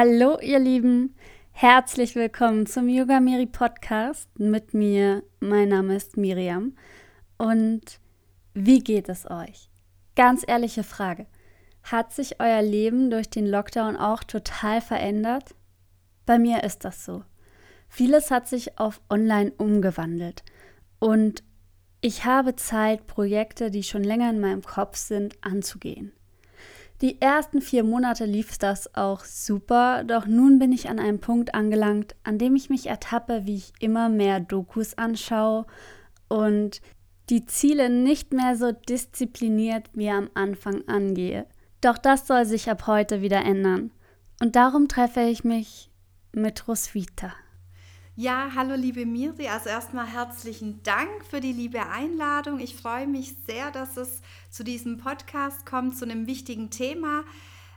Hallo ihr Lieben, herzlich willkommen zum Yoga Miri Podcast mit mir. Mein Name ist Miriam und wie geht es euch? Ganz ehrliche Frage. Hat sich euer Leben durch den Lockdown auch total verändert? Bei mir ist das so. Vieles hat sich auf Online umgewandelt und ich habe Zeit, Projekte, die schon länger in meinem Kopf sind, anzugehen. Die ersten vier Monate lief das auch super, doch nun bin ich an einem Punkt angelangt, an dem ich mich ertappe, wie ich immer mehr Dokus anschaue und die Ziele nicht mehr so diszipliniert wie am Anfang angehe. Doch das soll sich ab heute wieder ändern. Und darum treffe ich mich mit Roswitha. Ja, hallo liebe Miri. Also erstmal herzlichen Dank für die liebe Einladung. Ich freue mich sehr, dass es zu diesem Podcast kommt, zu einem wichtigen Thema,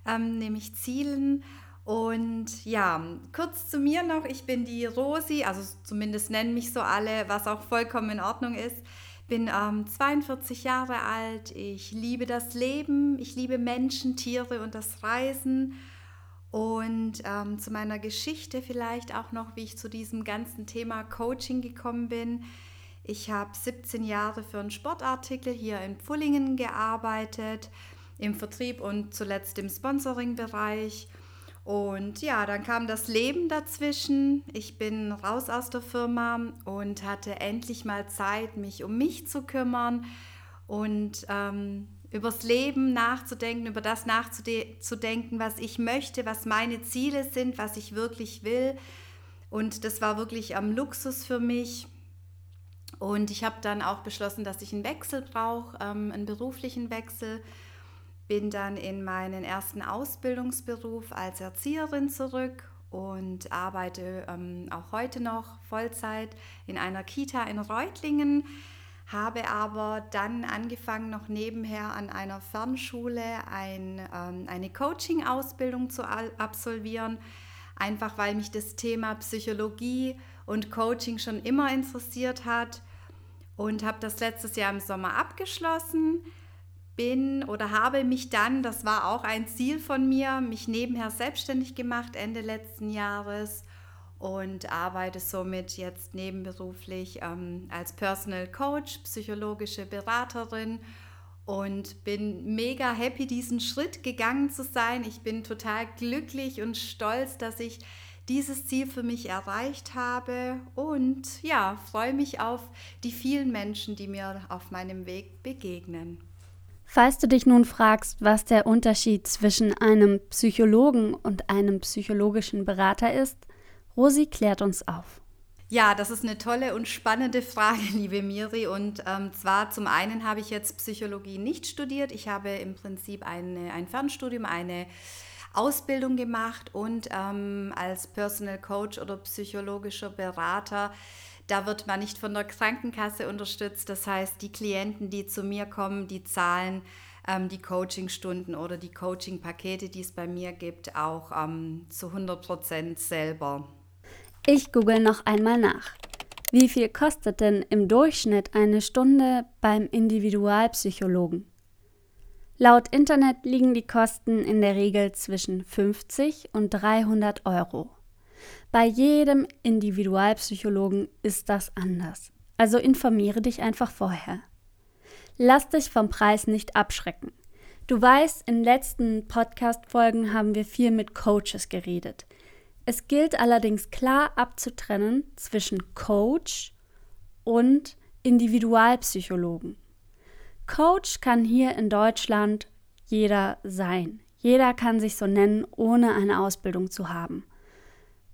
ähm, nämlich Zielen. Und ja, kurz zu mir noch. Ich bin die Rosi, also zumindest nennen mich so alle, was auch vollkommen in Ordnung ist. Bin ähm, 42 Jahre alt. Ich liebe das Leben. Ich liebe Menschen, Tiere und das Reisen. Und ähm, zu meiner Geschichte vielleicht auch noch, wie ich zu diesem ganzen Thema Coaching gekommen bin. Ich habe 17 Jahre für einen Sportartikel hier in Pfullingen gearbeitet, im Vertrieb und zuletzt im Sponsoring-Bereich. Und ja, dann kam das Leben dazwischen. Ich bin raus aus der Firma und hatte endlich mal Zeit, mich um mich zu kümmern und ähm, übers Leben nachzudenken, über das nachzudenken, was ich möchte, was meine Ziele sind, was ich wirklich will. Und das war wirklich am Luxus für mich. Und ich habe dann auch beschlossen, dass ich einen Wechsel brauche, ähm, einen beruflichen Wechsel. Bin dann in meinen ersten Ausbildungsberuf als Erzieherin zurück und arbeite ähm, auch heute noch Vollzeit in einer Kita in Reutlingen habe aber dann angefangen, noch nebenher an einer Fernschule ein, ähm, eine Coaching-Ausbildung zu absolvieren, einfach weil mich das Thema Psychologie und Coaching schon immer interessiert hat und habe das letztes Jahr im Sommer abgeschlossen. Bin oder habe mich dann, das war auch ein Ziel von mir, mich nebenher selbstständig gemacht Ende letzten Jahres und arbeite somit jetzt nebenberuflich ähm, als Personal Coach, psychologische Beraterin und bin mega happy, diesen Schritt gegangen zu sein. Ich bin total glücklich und stolz, dass ich dieses Ziel für mich erreicht habe und ja, freue mich auf die vielen Menschen, die mir auf meinem Weg begegnen. Falls du dich nun fragst, was der Unterschied zwischen einem Psychologen und einem psychologischen Berater ist, Rosi klärt uns auf. Ja, das ist eine tolle und spannende Frage, liebe Miri. Und ähm, zwar zum einen habe ich jetzt Psychologie nicht studiert. Ich habe im Prinzip eine, ein Fernstudium, eine Ausbildung gemacht und ähm, als Personal Coach oder psychologischer Berater, da wird man nicht von der Krankenkasse unterstützt. Das heißt, die Klienten, die zu mir kommen, die zahlen ähm, die Coachingstunden oder die Coachingpakete, die es bei mir gibt, auch ähm, zu 100 Prozent selber. Ich google noch einmal nach. Wie viel kostet denn im Durchschnitt eine Stunde beim Individualpsychologen? Laut Internet liegen die Kosten in der Regel zwischen 50 und 300 Euro. Bei jedem Individualpsychologen ist das anders. Also informiere dich einfach vorher. Lass dich vom Preis nicht abschrecken. Du weißt, in letzten Podcast-Folgen haben wir viel mit Coaches geredet. Es gilt allerdings klar abzutrennen zwischen Coach und Individualpsychologen. Coach kann hier in Deutschland jeder sein. Jeder kann sich so nennen, ohne eine Ausbildung zu haben.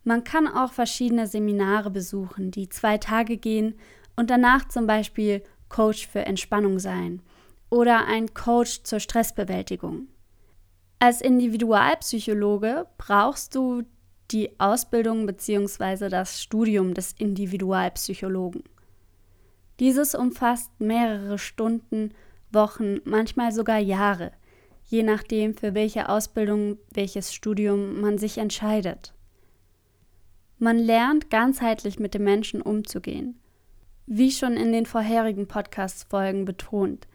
Man kann auch verschiedene Seminare besuchen, die zwei Tage gehen und danach zum Beispiel Coach für Entspannung sein oder ein Coach zur Stressbewältigung. Als Individualpsychologe brauchst du die Ausbildung bzw. das Studium des Individualpsychologen. Dieses umfasst mehrere Stunden, Wochen, manchmal sogar Jahre, je nachdem, für welche Ausbildung, welches Studium man sich entscheidet. Man lernt ganzheitlich mit dem Menschen umzugehen. Wie schon in den vorherigen Podcast-Folgen betont,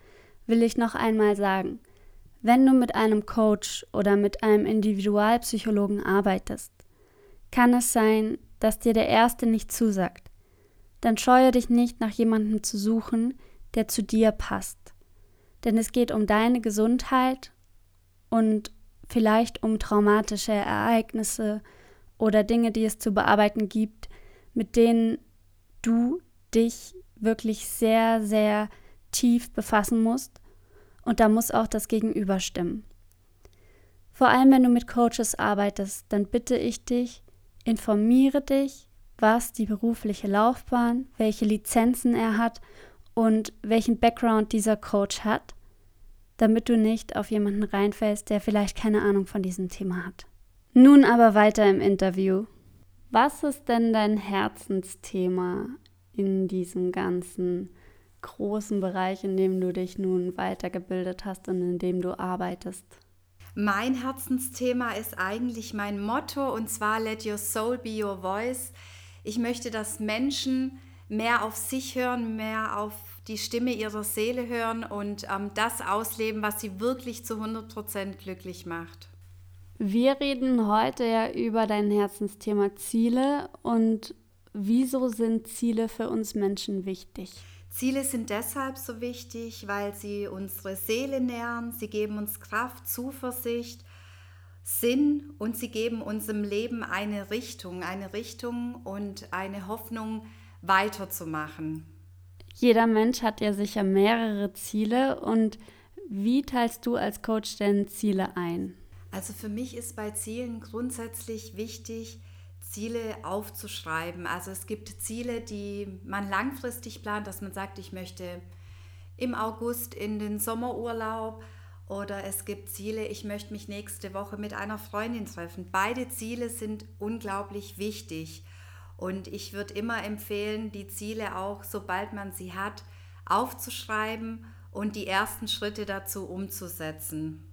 will ich noch einmal sagen, Wenn du mit einem Coach oder mit einem Individualpsychologen arbeitest, kann es sein, dass dir der erste nicht zusagt. Dann scheue dich nicht nach jemandem zu suchen, der zu dir passt. Denn es geht um deine Gesundheit und vielleicht um traumatische Ereignisse oder Dinge, die es zu bearbeiten gibt, mit denen du dich wirklich sehr, sehr tief befassen musst und da muss auch das Gegenüber stimmen. Vor allem, wenn du mit Coaches arbeitest, dann bitte ich dich, informiere dich, was die berufliche Laufbahn, welche Lizenzen er hat und welchen Background dieser Coach hat, damit du nicht auf jemanden reinfällst, der vielleicht keine Ahnung von diesem Thema hat. Nun aber weiter im Interview. Was ist denn dein Herzensthema in diesem ganzen großen Bereich, in dem du dich nun weitergebildet hast und in dem du arbeitest? Mein Herzensthema ist eigentlich mein Motto und zwar Let Your Soul Be Your Voice. Ich möchte, dass Menschen mehr auf sich hören, mehr auf die Stimme ihrer Seele hören und ähm, das ausleben, was sie wirklich zu 100% glücklich macht. Wir reden heute ja über dein Herzensthema Ziele und wieso sind Ziele für uns Menschen wichtig? Ziele sind deshalb so wichtig, weil sie unsere Seele nähren, sie geben uns Kraft, Zuversicht, Sinn und sie geben unserem Leben eine Richtung, eine Richtung und eine Hoffnung weiterzumachen. Jeder Mensch hat ja sicher mehrere Ziele und wie teilst du als Coach denn Ziele ein? Also für mich ist bei Zielen grundsätzlich wichtig, Ziele aufzuschreiben. Also es gibt Ziele, die man langfristig plant, dass man sagt, ich möchte im August in den Sommerurlaub oder es gibt Ziele, ich möchte mich nächste Woche mit einer Freundin treffen. Beide Ziele sind unglaublich wichtig und ich würde immer empfehlen, die Ziele auch, sobald man sie hat, aufzuschreiben und die ersten Schritte dazu umzusetzen.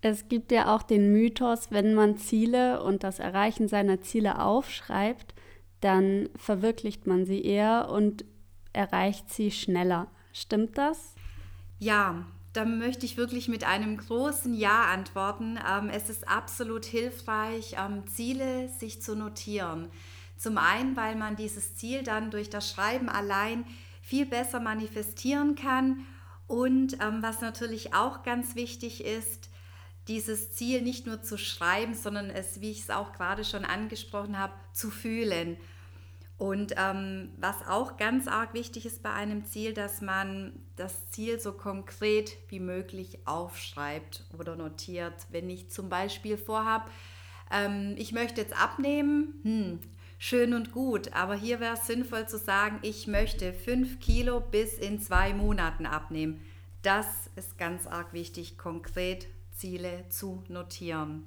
Es gibt ja auch den Mythos, wenn man Ziele und das Erreichen seiner Ziele aufschreibt, dann verwirklicht man sie eher und erreicht sie schneller. Stimmt das? Ja, da möchte ich wirklich mit einem großen Ja antworten. Ähm, es ist absolut hilfreich, ähm, Ziele sich zu notieren. Zum einen, weil man dieses Ziel dann durch das Schreiben allein viel besser manifestieren kann und ähm, was natürlich auch ganz wichtig ist, dieses Ziel nicht nur zu schreiben, sondern es, wie ich es auch gerade schon angesprochen habe, zu fühlen. Und ähm, was auch ganz arg wichtig ist bei einem Ziel, dass man das Ziel so konkret wie möglich aufschreibt oder notiert. Wenn ich zum Beispiel vorhabe, ähm, ich möchte jetzt abnehmen, hm, schön und gut, aber hier wäre es sinnvoll zu sagen, ich möchte fünf Kilo bis in zwei Monaten abnehmen. Das ist ganz arg wichtig, konkret Ziele zu notieren.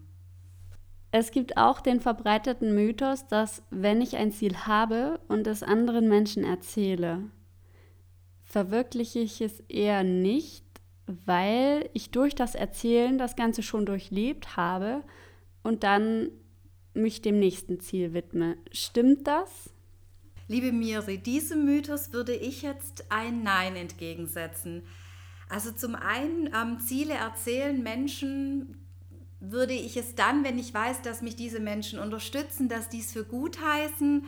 Es gibt auch den verbreiteten Mythos, dass wenn ich ein Ziel habe und es anderen Menschen erzähle, verwirkliche ich es eher nicht, weil ich durch das Erzählen das Ganze schon durchlebt habe und dann mich dem nächsten Ziel widme. Stimmt das? Liebe Miri, diesem Mythos würde ich jetzt ein Nein entgegensetzen. Also zum einen ähm, Ziele erzählen Menschen würde ich es dann, wenn ich weiß, dass mich diese Menschen unterstützen, dass dies für gut heißen,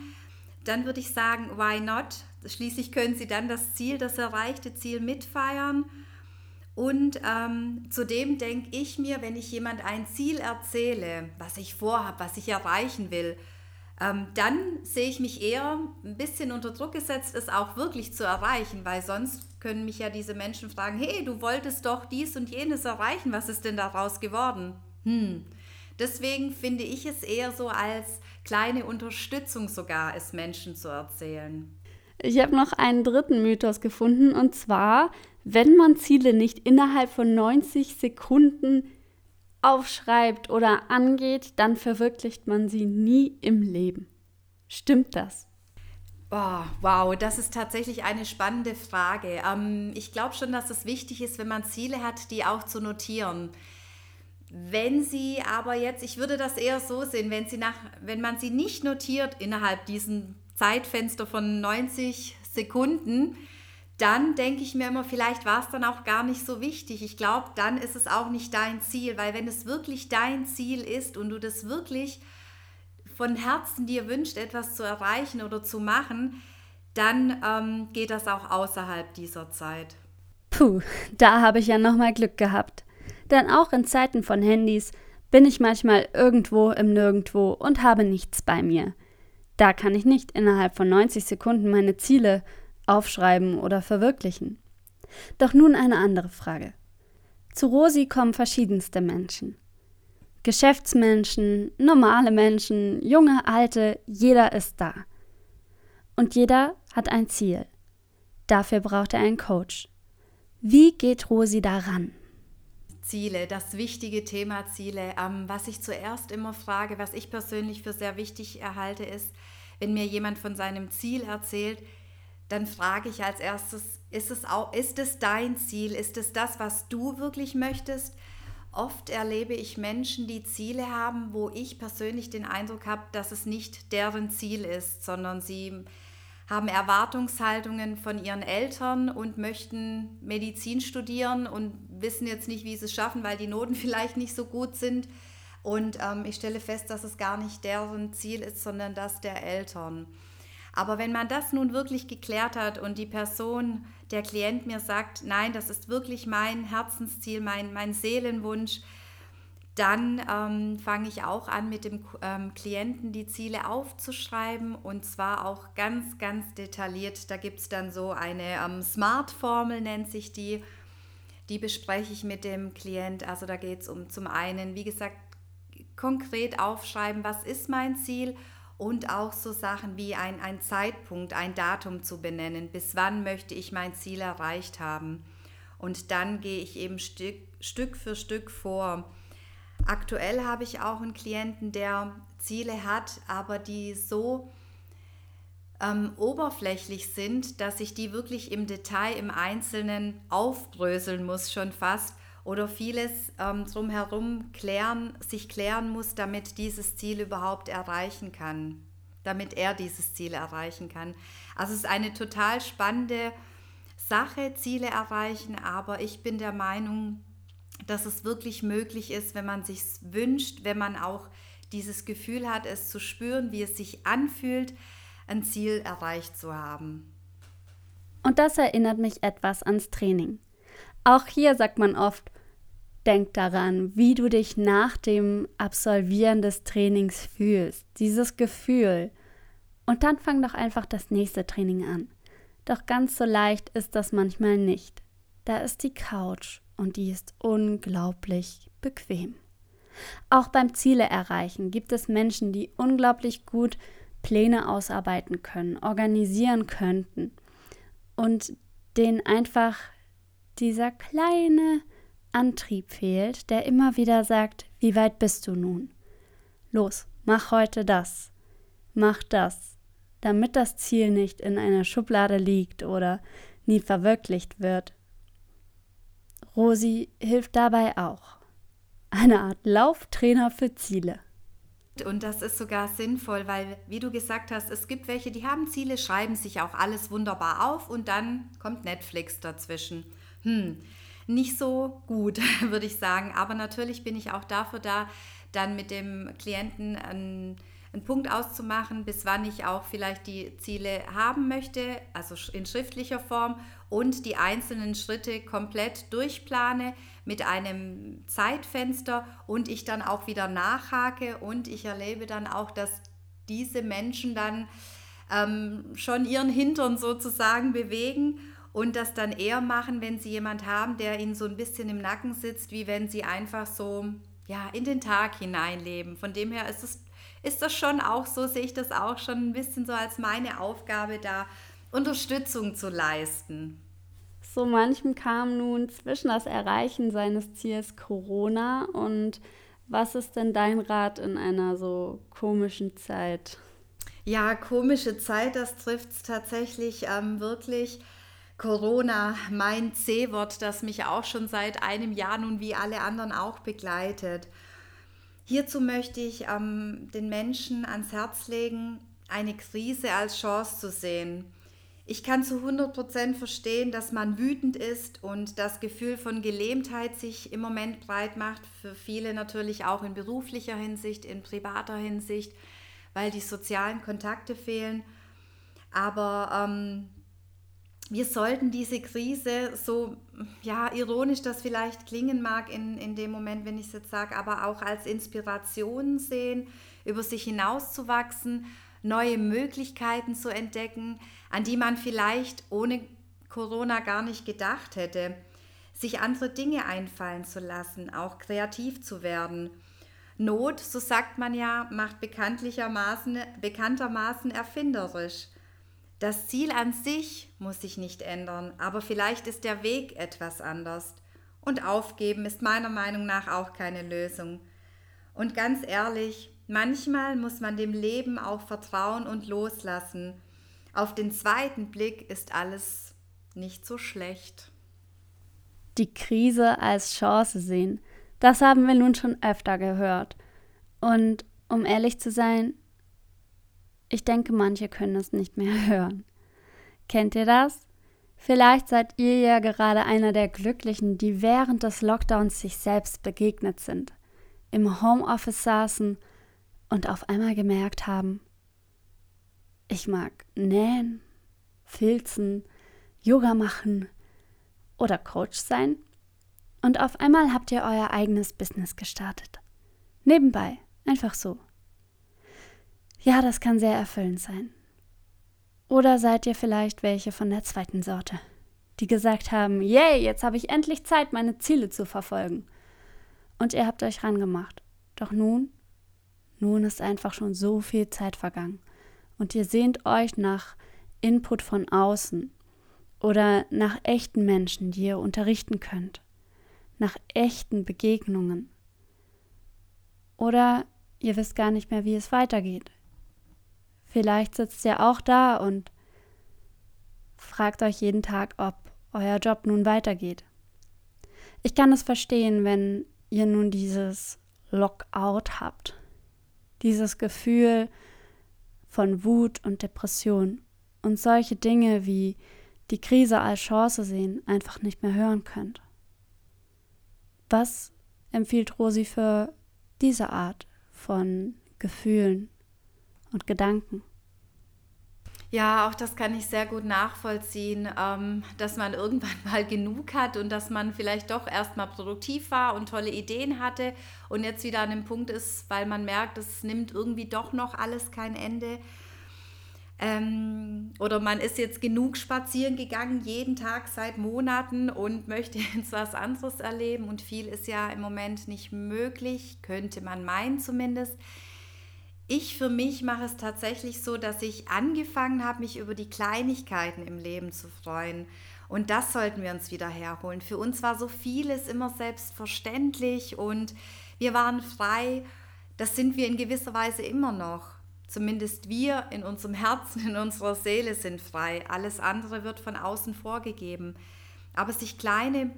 dann würde ich sagen, why not? Schließlich können sie dann das Ziel, das erreichte Ziel mitfeiern. Und ähm, zudem denke ich mir, wenn ich jemand ein Ziel erzähle, was ich vorhabe, was ich erreichen will, ähm, dann sehe ich mich eher ein bisschen unter Druck gesetzt, es auch wirklich zu erreichen, weil sonst können mich ja diese Menschen fragen, hey, du wolltest doch dies und jenes erreichen, was ist denn daraus geworden? Hm. Deswegen finde ich es eher so als kleine Unterstützung sogar, es Menschen zu erzählen. Ich habe noch einen dritten Mythos gefunden und zwar, wenn man Ziele nicht innerhalb von 90 Sekunden aufschreibt oder angeht, dann verwirklicht man sie nie im Leben. Stimmt das? Oh, wow, das ist tatsächlich eine spannende Frage. Ähm, ich glaube schon, dass es wichtig ist, wenn man Ziele hat, die auch zu notieren. Wenn sie aber jetzt, ich würde das eher so sehen, wenn, sie nach, wenn man sie nicht notiert innerhalb diesem Zeitfenster von 90 Sekunden, dann denke ich mir immer, vielleicht war es dann auch gar nicht so wichtig. Ich glaube, dann ist es auch nicht dein Ziel, weil wenn es wirklich dein Ziel ist und du das wirklich von Herzen dir wünscht, etwas zu erreichen oder zu machen, dann ähm, geht das auch außerhalb dieser Zeit. Puh, da habe ich ja nochmal Glück gehabt. Denn auch in Zeiten von Handys bin ich manchmal irgendwo im Nirgendwo und habe nichts bei mir. Da kann ich nicht innerhalb von 90 Sekunden meine Ziele aufschreiben oder verwirklichen. Doch nun eine andere Frage. Zu Rosi kommen verschiedenste Menschen. Geschäftsmenschen, normale Menschen, junge, alte, jeder ist da. Und jeder hat ein Ziel. Dafür braucht er einen Coach. Wie geht Rosi daran? Ziele, das wichtige Thema Ziele. Ähm, was ich zuerst immer frage, was ich persönlich für sehr wichtig erhalte, ist, wenn mir jemand von seinem Ziel erzählt, dann frage ich als erstes, ist es, auch, ist es dein Ziel? Ist es das, was du wirklich möchtest? Oft erlebe ich Menschen, die Ziele haben, wo ich persönlich den Eindruck habe, dass es nicht deren Ziel ist, sondern sie haben Erwartungshaltungen von ihren Eltern und möchten Medizin studieren und wissen jetzt nicht, wie sie es schaffen, weil die Noten vielleicht nicht so gut sind. Und ähm, ich stelle fest, dass es gar nicht deren Ziel ist, sondern das der Eltern. Aber wenn man das nun wirklich geklärt hat und die Person, der Klient mir sagt, nein, das ist wirklich mein Herzensziel, mein, mein Seelenwunsch, dann ähm, fange ich auch an, mit dem ähm, Klienten die Ziele aufzuschreiben und zwar auch ganz, ganz detailliert. Da gibt es dann so eine ähm, Smart-Formel, nennt sich die. Die bespreche ich mit dem Klient. Also da geht es um zum einen, wie gesagt, konkret aufschreiben, was ist mein Ziel und auch so Sachen wie ein, ein Zeitpunkt, ein Datum zu benennen, bis wann möchte ich mein Ziel erreicht haben. Und dann gehe ich eben Stück, Stück für Stück vor. Aktuell habe ich auch einen Klienten, der Ziele hat, aber die so ähm, oberflächlich sind, dass ich die wirklich im Detail, im Einzelnen aufbröseln muss, schon fast oder vieles ähm, drumherum klären, sich klären muss, damit dieses Ziel überhaupt erreichen kann, damit er dieses Ziel erreichen kann. Also es ist eine total spannende Sache, Ziele erreichen, aber ich bin der Meinung, dass es wirklich möglich ist, wenn man sich wünscht, wenn man auch dieses Gefühl hat, es zu spüren, wie es sich anfühlt, ein Ziel erreicht zu haben. Und das erinnert mich etwas ans Training. Auch hier sagt man oft, denk daran, wie du dich nach dem Absolvieren des Trainings fühlst, dieses Gefühl. Und dann fang doch einfach das nächste Training an. Doch ganz so leicht ist das manchmal nicht. Da ist die Couch und die ist unglaublich bequem. Auch beim Ziele erreichen gibt es Menschen, die unglaublich gut Pläne ausarbeiten können, organisieren könnten und denen einfach dieser kleine Antrieb fehlt, der immer wieder sagt, wie weit bist du nun? Los, mach heute das, mach das, damit das Ziel nicht in einer Schublade liegt oder nie verwirklicht wird. Rosi hilft dabei auch. Eine Art Lauftrainer für Ziele. Und das ist sogar sinnvoll, weil, wie du gesagt hast, es gibt welche, die haben Ziele, schreiben sich auch alles wunderbar auf und dann kommt Netflix dazwischen. Hm, nicht so gut, würde ich sagen. Aber natürlich bin ich auch dafür da, dann mit dem Klienten einen, einen Punkt auszumachen, bis wann ich auch vielleicht die Ziele haben möchte, also in schriftlicher Form und die einzelnen Schritte komplett durchplane mit einem Zeitfenster und ich dann auch wieder nachhake und ich erlebe dann auch, dass diese Menschen dann ähm, schon ihren Hintern sozusagen bewegen und das dann eher machen, wenn sie jemand haben, der ihnen so ein bisschen im Nacken sitzt, wie wenn sie einfach so ja, in den Tag hineinleben. Von dem her ist, es, ist das schon auch so, sehe ich das auch schon ein bisschen so als meine Aufgabe, da Unterstützung zu leisten. So manchem kam nun zwischen das Erreichen seines Ziels Corona und was ist denn dein Rat in einer so komischen Zeit? Ja, komische Zeit, das trifft es tatsächlich ähm, wirklich. Corona, mein C-Wort, das mich auch schon seit einem Jahr nun wie alle anderen auch begleitet. Hierzu möchte ich ähm, den Menschen ans Herz legen, eine Krise als Chance zu sehen. Ich kann zu 100% verstehen, dass man wütend ist und das Gefühl von Gelähmtheit sich im Moment breit macht. Für viele natürlich auch in beruflicher Hinsicht, in privater Hinsicht, weil die sozialen Kontakte fehlen. Aber ähm, wir sollten diese Krise so, ja, ironisch das vielleicht klingen mag in, in dem Moment, wenn ich es jetzt sage, aber auch als Inspiration sehen, über sich hinauszuwachsen, neue Möglichkeiten zu entdecken, an die man vielleicht ohne Corona gar nicht gedacht hätte, sich andere Dinge einfallen zu lassen, auch kreativ zu werden. Not, so sagt man ja, macht bekanntlichermaßen, bekanntermaßen erfinderisch. Das Ziel an sich muss sich nicht ändern, aber vielleicht ist der Weg etwas anders. Und aufgeben ist meiner Meinung nach auch keine Lösung. Und ganz ehrlich, manchmal muss man dem Leben auch vertrauen und loslassen. Auf den zweiten Blick ist alles nicht so schlecht. Die Krise als Chance sehen, das haben wir nun schon öfter gehört. Und um ehrlich zu sein, ich denke, manche können es nicht mehr hören. Kennt ihr das? Vielleicht seid ihr ja gerade einer der Glücklichen, die während des Lockdowns sich selbst begegnet sind, im Homeoffice saßen und auf einmal gemerkt haben, ich mag nähen, filzen, Yoga machen oder Coach sein. Und auf einmal habt ihr euer eigenes Business gestartet. Nebenbei, einfach so. Ja, das kann sehr erfüllend sein. Oder seid ihr vielleicht welche von der zweiten Sorte, die gesagt haben, yay, jetzt habe ich endlich Zeit, meine Ziele zu verfolgen. Und ihr habt euch rangemacht. Doch nun, nun ist einfach schon so viel Zeit vergangen. Und ihr sehnt euch nach Input von außen oder nach echten Menschen, die ihr unterrichten könnt, nach echten Begegnungen. Oder ihr wisst gar nicht mehr, wie es weitergeht. Vielleicht sitzt ihr auch da und fragt euch jeden Tag, ob euer Job nun weitergeht. Ich kann es verstehen, wenn ihr nun dieses Lockout habt. Dieses Gefühl von Wut und Depression und solche Dinge wie die Krise als Chance sehen einfach nicht mehr hören könnt. Was empfiehlt Rosi für diese Art von Gefühlen und Gedanken. Ja, auch das kann ich sehr gut nachvollziehen, ähm, dass man irgendwann mal genug hat und dass man vielleicht doch erstmal produktiv war und tolle Ideen hatte und jetzt wieder an dem Punkt ist, weil man merkt, es nimmt irgendwie doch noch alles kein Ende. Ähm, oder man ist jetzt genug spazieren gegangen, jeden Tag seit Monaten und möchte jetzt was anderes erleben und viel ist ja im Moment nicht möglich, könnte man meinen zumindest. Ich für mich mache es tatsächlich so, dass ich angefangen habe, mich über die Kleinigkeiten im Leben zu freuen. Und das sollten wir uns wieder herholen. Für uns war so vieles immer selbstverständlich und wir waren frei. Das sind wir in gewisser Weise immer noch. Zumindest wir in unserem Herzen, in unserer Seele sind frei. Alles andere wird von außen vorgegeben. Aber sich kleine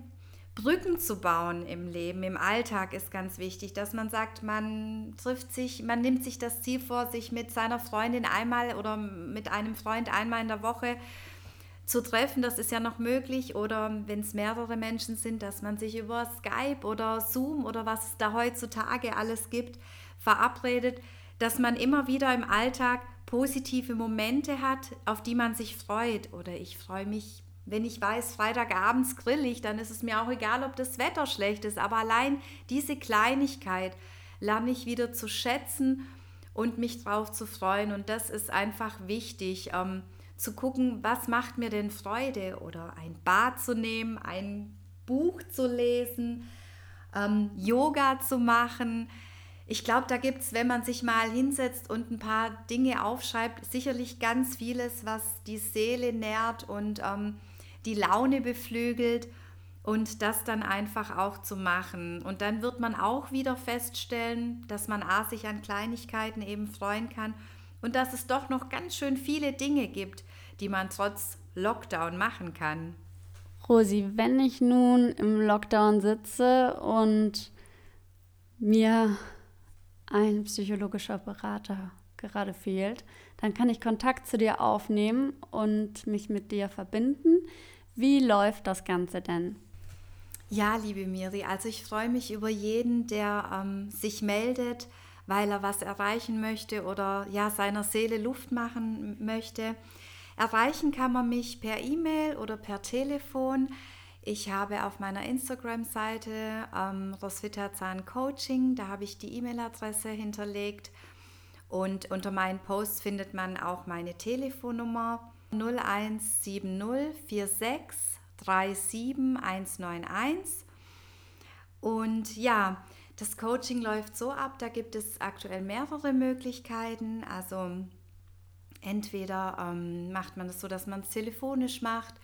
Brücken zu bauen im Leben, im Alltag ist ganz wichtig, dass man sagt, man trifft sich, man nimmt sich das Ziel vor, sich mit seiner Freundin einmal oder mit einem Freund einmal in der Woche zu treffen. Das ist ja noch möglich. Oder wenn es mehrere Menschen sind, dass man sich über Skype oder Zoom oder was es da heutzutage alles gibt, verabredet, dass man immer wieder im Alltag positive Momente hat, auf die man sich freut. Oder ich freue mich wenn ich weiß, Freitagabends grill ich, dann ist es mir auch egal, ob das Wetter schlecht ist. Aber allein diese Kleinigkeit lerne ich wieder zu schätzen und mich drauf zu freuen. Und das ist einfach wichtig, ähm, zu gucken, was macht mir denn Freude? Oder ein Bad zu nehmen, ein Buch zu lesen, ähm, Yoga zu machen. Ich glaube, da gibt es, wenn man sich mal hinsetzt und ein paar Dinge aufschreibt, sicherlich ganz vieles, was die Seele nährt und ähm, die Laune beflügelt und das dann einfach auch zu machen. Und dann wird man auch wieder feststellen, dass man A, sich an Kleinigkeiten eben freuen kann und dass es doch noch ganz schön viele Dinge gibt, die man trotz Lockdown machen kann. Rosi, wenn ich nun im Lockdown sitze und mir ein psychologischer Berater gerade fehlt, dann kann ich Kontakt zu dir aufnehmen und mich mit dir verbinden. Wie läuft das Ganze denn? Ja, liebe Miri, also ich freue mich über jeden, der ähm, sich meldet, weil er was erreichen möchte oder ja seiner Seele Luft machen möchte. Erreichen kann man mich per E-Mail oder per Telefon. Ich habe auf meiner Instagram-Seite ähm, Roswitha Zahn Coaching, da habe ich die E-Mail-Adresse hinterlegt. Und unter meinen Posts findet man auch meine Telefonnummer 0170 46 37 191. Und ja, das Coaching läuft so ab, da gibt es aktuell mehrere Möglichkeiten. Also entweder ähm, macht man es das so, dass man es telefonisch macht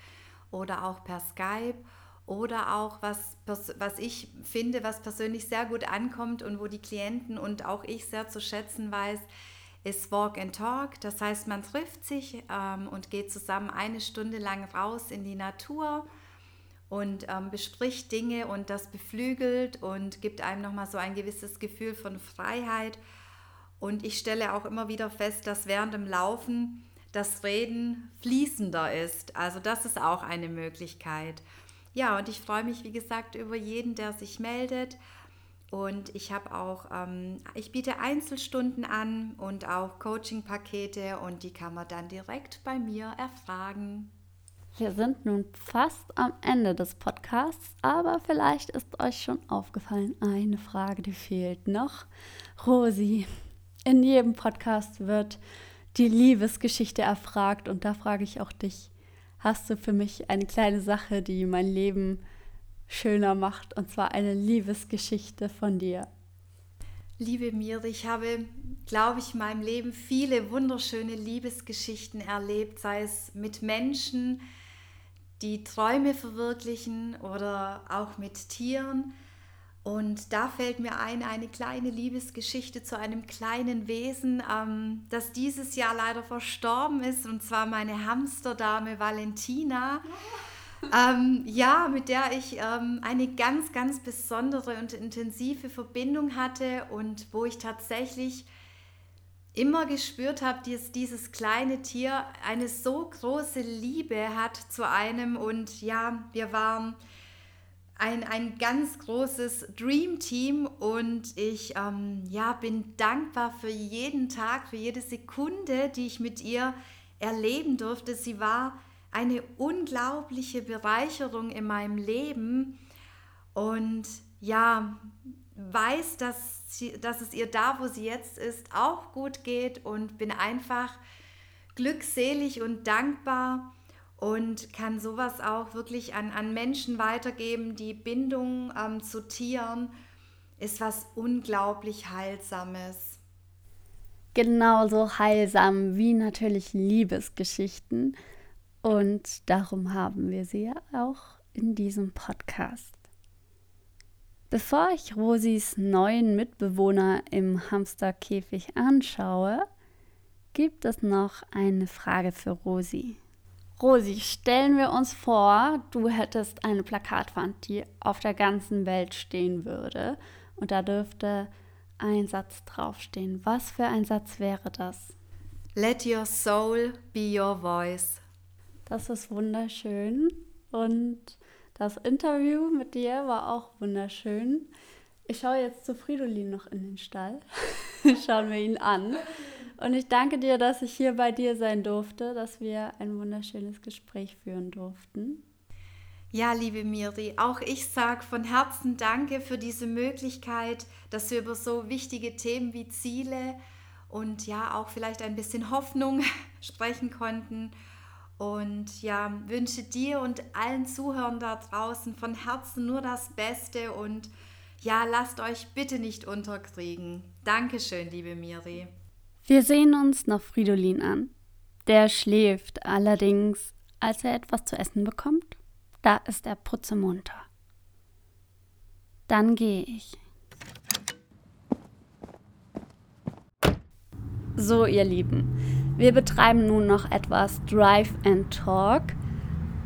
oder auch per Skype oder auch was, was ich finde, was persönlich sehr gut ankommt und wo die Klienten und auch ich sehr zu schätzen weiß, ist Walk and Talk. Das heißt, man trifft sich ähm, und geht zusammen eine Stunde lang raus in die Natur und ähm, bespricht Dinge und das beflügelt und gibt einem nochmal so ein gewisses Gefühl von Freiheit. Und ich stelle auch immer wieder fest, dass während dem Laufen das Reden fließender ist. Also das ist auch eine Möglichkeit. Ja, und ich freue mich, wie gesagt, über jeden, der sich meldet. Und ich habe auch, ähm, ich biete Einzelstunden an und auch Coaching-Pakete und die kann man dann direkt bei mir erfragen. Wir sind nun fast am Ende des Podcasts, aber vielleicht ist euch schon aufgefallen, eine Frage, die fehlt noch. Rosi, in jedem Podcast wird die Liebesgeschichte erfragt und da frage ich auch dich, hast du für mich eine kleine Sache, die mein Leben schöner macht und zwar eine Liebesgeschichte von dir? Liebe Mir, ich habe, glaube ich, in meinem Leben viele wunderschöne Liebesgeschichten erlebt, sei es mit Menschen, die Träume verwirklichen oder auch mit Tieren. Und da fällt mir ein, eine kleine Liebesgeschichte zu einem kleinen Wesen, ähm, das dieses Jahr leider verstorben ist, und zwar meine Hamsterdame Valentina. Ähm, ja, mit der ich ähm, eine ganz, ganz besondere und intensive Verbindung hatte und wo ich tatsächlich immer gespürt habe, dass dieses kleine Tier eine so große Liebe hat zu einem und ja, wir waren ein, ein ganz großes Dream Team und ich ähm, ja, bin dankbar für jeden Tag, für jede Sekunde, die ich mit ihr erleben durfte. Sie war eine unglaubliche Bereicherung in meinem Leben und ja, weiß, dass, sie, dass es ihr da, wo sie jetzt ist, auch gut geht und bin einfach glückselig und dankbar und kann sowas auch wirklich an, an Menschen weitergeben. Die Bindung ähm, zu Tieren ist was unglaublich Heilsames. Genauso heilsam wie natürlich Liebesgeschichten. Und darum haben wir sie ja auch in diesem Podcast. Bevor ich Rosis neuen Mitbewohner im Hamsterkäfig anschaue, gibt es noch eine Frage für Rosi. Rosi, stellen wir uns vor, du hättest eine Plakatwand, die auf der ganzen Welt stehen würde und da dürfte ein Satz draufstehen. Was für ein Satz wäre das? Let your soul be your voice. Das ist wunderschön und das Interview mit dir war auch wunderschön. Ich schaue jetzt zu Fridolin noch in den Stall. Schauen wir ihn an. Und ich danke dir, dass ich hier bei dir sein durfte, dass wir ein wunderschönes Gespräch führen durften. Ja, liebe Miri, auch ich sage von Herzen Danke für diese Möglichkeit, dass wir über so wichtige Themen wie Ziele und ja auch vielleicht ein bisschen Hoffnung sprechen konnten. Und ja, wünsche dir und allen Zuhörern da draußen von Herzen nur das Beste und ja, lasst euch bitte nicht unterkriegen. Dankeschön, liebe Miri. Wir sehen uns noch Fridolin an. Der schläft allerdings, als er etwas zu essen bekommt. Da ist er putzemunter. Dann gehe ich. So, ihr Lieben, wir betreiben nun noch etwas Drive and Talk.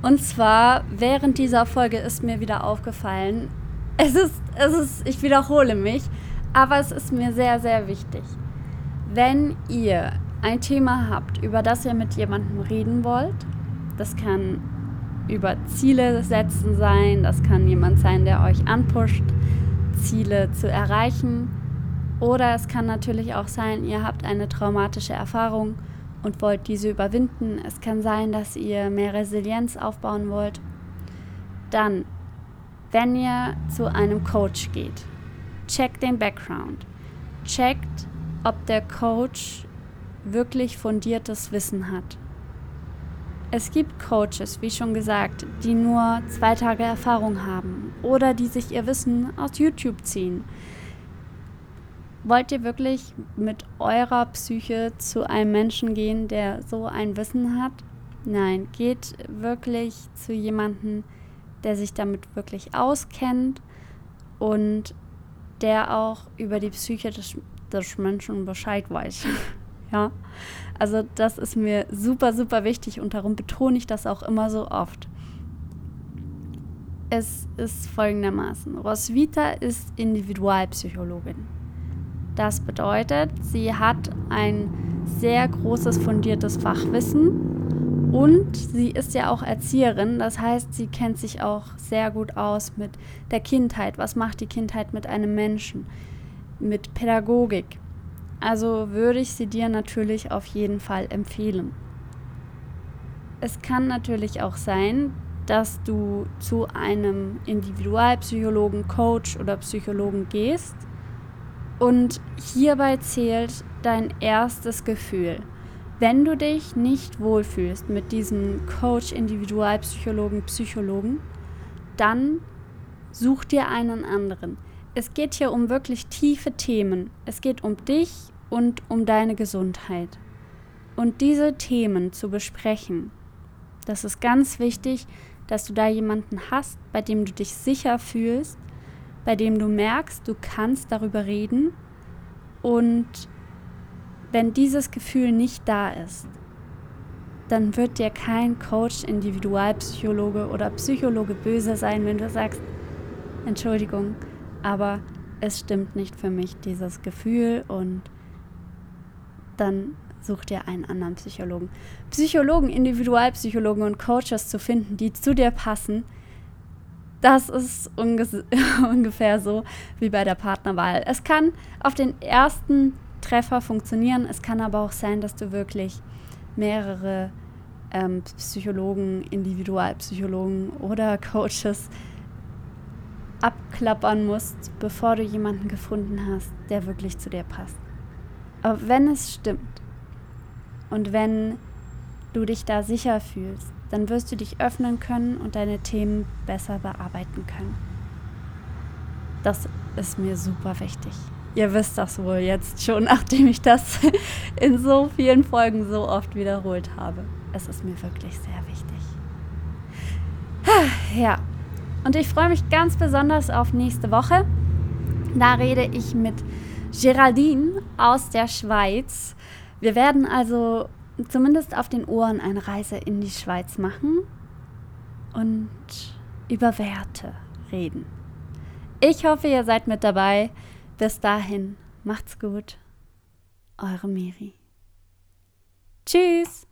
Und zwar während dieser Folge ist mir wieder aufgefallen, es ist, es ist, ich wiederhole mich, aber es ist mir sehr, sehr wichtig. Wenn ihr ein Thema habt, über das ihr mit jemandem reden wollt, das kann über Ziele setzen sein, das kann jemand sein, der euch anpusht, Ziele zu erreichen. Oder es kann natürlich auch sein, ihr habt eine traumatische Erfahrung und wollt diese überwinden. Es kann sein, dass ihr mehr Resilienz aufbauen wollt. Dann, wenn ihr zu einem Coach geht, checkt den Background. Checkt, ob der Coach wirklich fundiertes Wissen hat. Es gibt Coaches, wie schon gesagt, die nur zwei Tage Erfahrung haben oder die sich ihr Wissen aus YouTube ziehen. Wollt ihr wirklich mit eurer Psyche zu einem Menschen gehen, der so ein Wissen hat? Nein, geht wirklich zu jemandem, der sich damit wirklich auskennt und der auch über die Psyche des, des Menschen Bescheid weiß. ja, also das ist mir super, super wichtig und darum betone ich das auch immer so oft. Es ist folgendermaßen. Roswitha ist Individualpsychologin. Das bedeutet, sie hat ein sehr großes fundiertes Fachwissen und sie ist ja auch Erzieherin. Das heißt, sie kennt sich auch sehr gut aus mit der Kindheit. Was macht die Kindheit mit einem Menschen? Mit Pädagogik. Also würde ich sie dir natürlich auf jeden Fall empfehlen. Es kann natürlich auch sein, dass du zu einem Individualpsychologen, Coach oder Psychologen gehst und hierbei zählt dein erstes Gefühl. Wenn du dich nicht wohlfühlst mit diesem Coach, Individualpsychologen, Psychologen, dann such dir einen anderen. Es geht hier um wirklich tiefe Themen. Es geht um dich und um deine Gesundheit. Und diese Themen zu besprechen, das ist ganz wichtig, dass du da jemanden hast, bei dem du dich sicher fühlst, bei dem du merkst, du kannst darüber reden. Und wenn dieses Gefühl nicht da ist, dann wird dir kein Coach, Individualpsychologe oder Psychologe böse sein, wenn du sagst, Entschuldigung, aber es stimmt nicht für mich, dieses Gefühl und dann such dir einen anderen Psychologen. Psychologen, Individualpsychologen und Coaches zu finden, die zu dir passen, das ist ungefähr so wie bei der Partnerwahl. Es kann auf den ersten Treffer funktionieren, es kann aber auch sein, dass du wirklich mehrere ähm, Psychologen, Individualpsychologen oder Coaches abklappern musst, bevor du jemanden gefunden hast, der wirklich zu dir passt. Aber wenn es stimmt und wenn du dich da sicher fühlst, dann wirst du dich öffnen können und deine Themen besser bearbeiten können. Das ist mir super wichtig. Ihr wisst das wohl jetzt schon, nachdem ich das in so vielen Folgen so oft wiederholt habe. Es ist mir wirklich sehr wichtig. Ja, und ich freue mich ganz besonders auf nächste Woche. Da rede ich mit Geraldine aus der Schweiz. Wir werden also zumindest auf den Ohren eine Reise in die Schweiz machen und über Werte reden. Ich hoffe, ihr seid mit dabei. Bis dahin, macht's gut. Eure Miri. Tschüss.